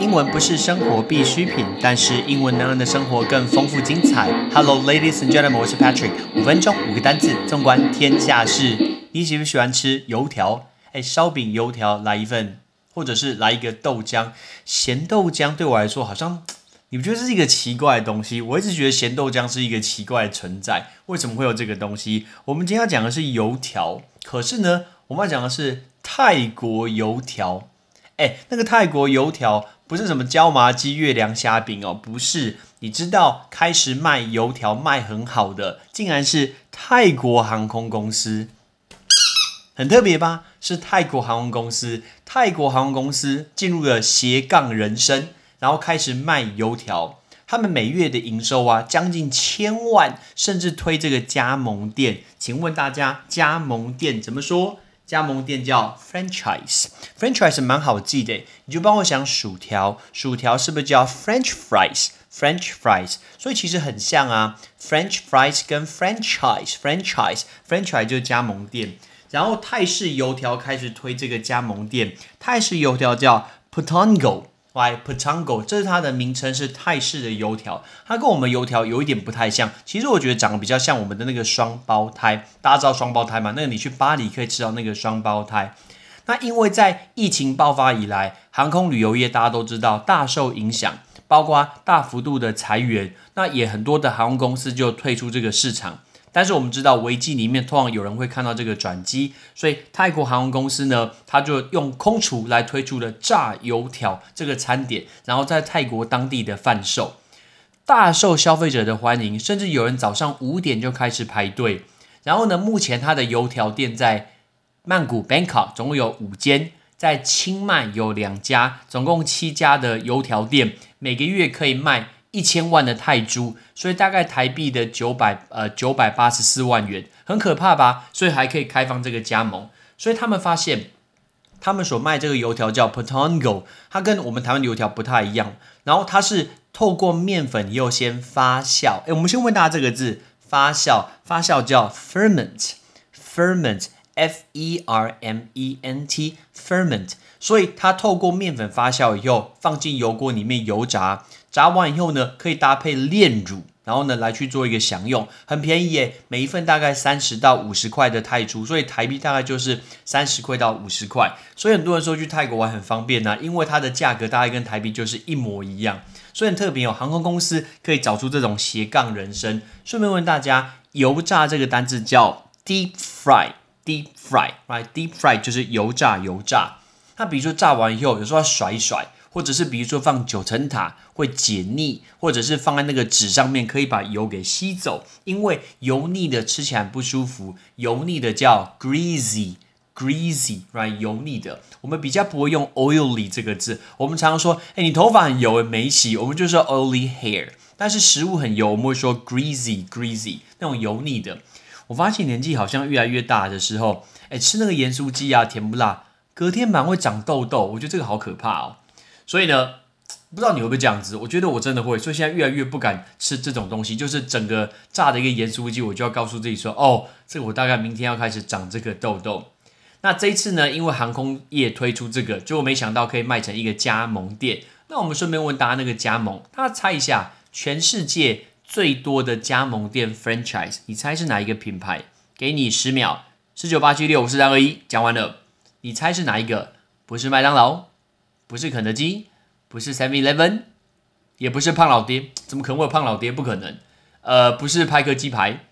英文不是生活必需品，但是英文能让你的生活更丰富精彩。Hello, ladies and gentlemen，我是 Patrick。五分钟，五个单词，纵观天下事。你喜不喜欢吃油条？哎，烧饼、油条来一份，或者是来一个豆浆。咸豆浆对我来说，好像你不觉得这是一个奇怪的东西？我一直觉得咸豆浆是一个奇怪的存在。为什么会有这个东西？我们今天要讲的是油条，可是呢，我们要讲的是泰国油条。哎，那个泰国油条不是什么椒麻鸡、月亮虾饼哦，不是。你知道开始卖油条卖很好的，竟然是泰国航空公司，很特别吧？是泰国航空公司，泰国航空公司进入了斜杠人生，然后开始卖油条。他们每月的营收啊，将近千万，甚至推这个加盟店。请问大家，加盟店怎么说？加盟店叫 franchise，franchise 蛮好记的，你就帮我想薯条，薯条是不是叫 French fries？French fries，所以其实很像啊，French fries 跟 franchise，franchise，franchise 就是加盟店。然后泰式油条开始推这个加盟店，泰式油条叫 Putongo。Why Patango？这是它的名称，是泰式的油条。它跟我们油条有一点不太像。其实我觉得长得比较像我们的那个双胞胎。大家知道双胞胎吗？那个你去巴黎可以吃到那个双胞胎。那因为在疫情爆发以来，航空旅游业大家都知道大受影响，包括大幅度的裁员，那也很多的航空公司就退出这个市场。但是我们知道，危机里面通常有人会看到这个转机，所以泰国航空公司呢，他就用空厨来推出了炸油条这个餐点，然后在泰国当地的贩售，大受消费者的欢迎，甚至有人早上五点就开始排队。然后呢，目前它的油条店在曼谷 （Bangkok） 总共有五间，在清迈有两家，总共七家的油条店，每个月可以卖。一千万的泰铢，所以大概台币的九百呃九百八十四万元，很可怕吧？所以还可以开放这个加盟。所以他们发现，他们所卖这个油条叫 Potongo，它跟我们台湾的油条不太一样。然后它是透过面粉又先发酵。诶，我们先问大家这个字，发酵，发酵叫 ferment，ferment，f e r m e n t，ferment。所以它透过面粉发酵以后，放进油锅里面油炸。炸完以后呢，可以搭配炼乳，然后呢来去做一个享用，很便宜耶，每一份大概三十到五十块的泰铢，所以台币大概就是三十块到五十块。所以很多人说去泰国玩很方便呐，因为它的价格大概跟台币就是一模一样，所以很特别哦。航空公司可以找出这种斜杠人生。顺便问大家，油炸这个单字叫 deep fry，deep fry，right？deep fry 就是油炸，油炸。那比如说炸完以后，有时候要甩一甩。或者是比如说放九层塔会解腻，或者是放在那个纸上面可以把油给吸走，因为油腻的吃起来不舒服，油腻的叫 greasy，greasy，right？油腻的，我们比较不会用 oily 这个字，我们常常说，哎，你头发很油，没洗，我们就说 oily hair。但是食物很油，我们会说 greasy，greasy，那种油腻的。我发现年纪好像越来越大的时候，哎，吃那个盐酥鸡啊，甜不辣，隔天蛮会长痘痘，我觉得这个好可怕哦。所以呢，不知道你会不会这样子？我觉得我真的会，所以现在越来越不敢吃这种东西。就是整个炸的一个盐酥鸡，我就要告诉自己说：哦，这个我大概明天要开始长这个痘痘。那这一次呢，因为航空业推出这个，结果没想到可以卖成一个加盟店。那我们顺便问大家，那个加盟，大家猜一下，全世界最多的加盟店 franchise，你猜是哪一个品牌？给你十秒，十九八七六五四三二一，讲完了，你猜是哪一个？不是麦当劳。不是肯德基，不是 Seven Eleven，也不是胖老爹，怎么可能会有胖老爹？不可能。呃，不是派克鸡排。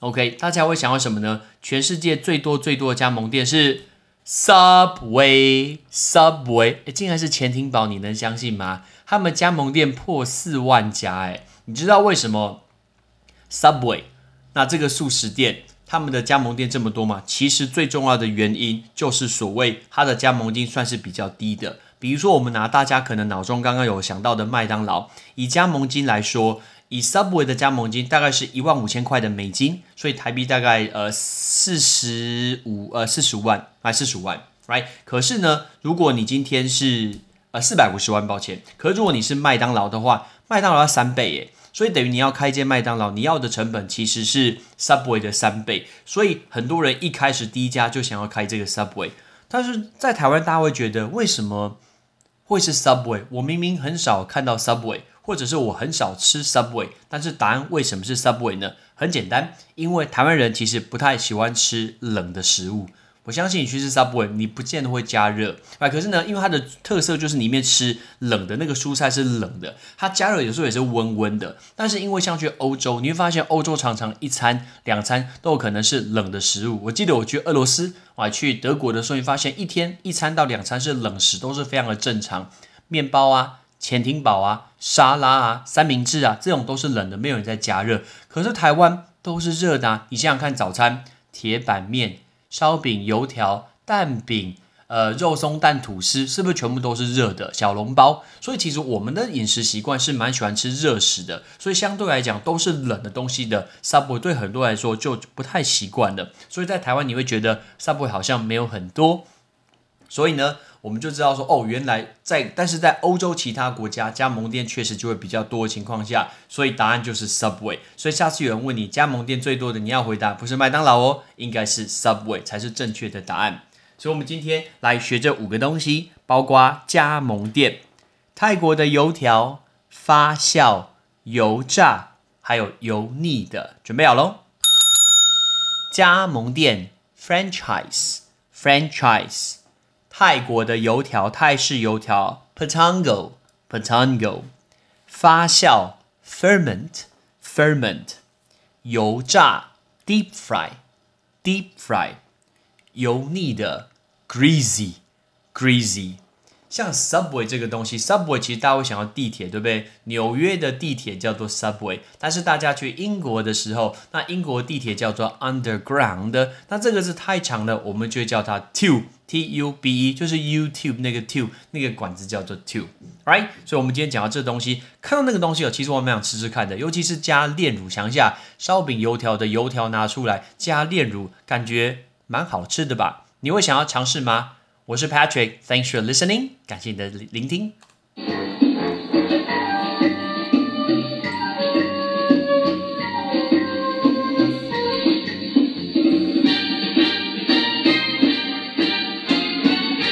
OK，大家会想要什么呢？全世界最多最多的加盟店是 Subway，Subway，哎，竟然是潜艇堡，你能相信吗？他们加盟店破四万家，哎，你知道为什么 Subway？那这个素食店，他们的加盟店这么多吗？其实最重要的原因就是所谓它的加盟金算是比较低的。比如说，我们拿大家可能脑中刚刚有想到的麦当劳，以加盟金来说，以 Subway 的加盟金大概是一万五千块的美金，所以台币大概呃四十五呃四十五万还四十五万，right？可是呢，如果你今天是呃四百五十万，抱歉，可是如果你是麦当劳的话，麦当劳要三倍耶，所以等于你要开一间麦当劳，你要的成本其实是 Subway 的三倍，所以很多人一开始第一家就想要开这个 Subway，但是在台湾大家会觉得为什么？会是 Subway？我明明很少看到 Subway，或者是我很少吃 Subway，但是答案为什么是 Subway 呢？很简单，因为台湾人其实不太喜欢吃冷的食物。我相信你去吃 Subway，你不见得会加热，啊，可是呢，因为它的特色就是里面吃冷的那个蔬菜是冷的，它加热有时候也是温温的。但是因为像去欧洲，你会发现欧洲常常一餐两餐都有可能是冷的食物。我记得我去俄罗斯，我还去德国的时候，你发现一天一餐到两餐是冷食，都是非常的正常。面包啊、潜艇堡啊、沙拉啊、三明治啊，这种都是冷的，没有人在加热。可是台湾都是热的啊！你想想看，早餐铁板面。烧饼、油条、蛋饼、呃肉松蛋吐司，是不是全部都是热的？小笼包，所以其实我们的饮食习惯是蛮喜欢吃热食的，所以相对来讲都是冷的东西的。Subway 对很多来说就不太习惯了，所以在台湾你会觉得 Subway 好像没有很多，所以呢。我们就知道说，哦，原来在，但是在欧洲其他国家，加盟店确实就会比较多的情况下，所以答案就是 Subway。所以下次有人问你加盟店最多的，你要回答不是麦当劳哦，应该是 Subway 才是正确的答案。所以，我们今天来学这五个东西，包括加盟店、泰国的油条、发酵、油炸，还有油腻的，准备好喽。加盟店 Franchise，Franchise。泰国的油条，泰式油条，Patango，Patango，发酵，Ferment，Ferment，油炸，Deep Fry，Deep Fry，油腻的，Greasy，Greasy。像 Subway 这个东西，Subway 其实大家会想到地铁，对不对？纽约的地铁叫做 Subway，但是大家去英国的时候，那英国地铁叫做 Underground，那这个是太长了，我们就叫它 Tube，T U B E，就是 YouTube 那个 Tube 那个管子叫做 Tube，right？所以我们今天讲到这东西，看到那个东西哦，其实我蛮想吃吃看的，尤其是加炼乳，想一下烧饼油条的油条拿出来加炼乳，感觉蛮好吃的吧？你会想要尝试吗？我是 Patrick，Thanks for listening，感谢你的聆听。